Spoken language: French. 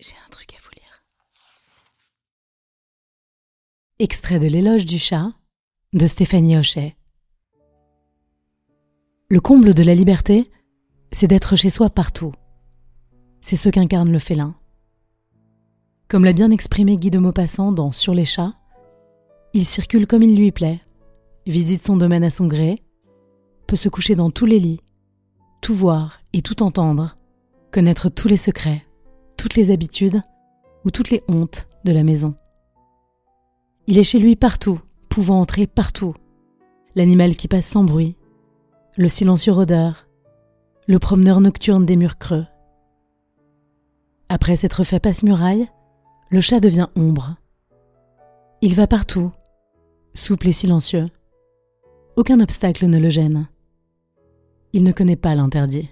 J'ai un truc à vous lire. Extrait de L'éloge du chat de Stéphanie Hochet. Le comble de la liberté, c'est d'être chez soi partout. C'est ce qu'incarne le félin. Comme l'a bien exprimé Guy de Maupassant dans Sur les chats, il circule comme il lui plaît, visite son domaine à son gré, peut se coucher dans tous les lits, tout voir et tout entendre, connaître tous les secrets, toutes les habitudes ou toutes les hontes de la maison. Il est chez lui partout, pouvant entrer partout. L'animal qui passe sans bruit, le silencieux rôdeur, le promeneur nocturne des murs creux. Après s'être fait passe-muraille, le chat devient ombre. Il va partout, souple et silencieux. Aucun obstacle ne le gêne. Il ne connaît pas l'interdit.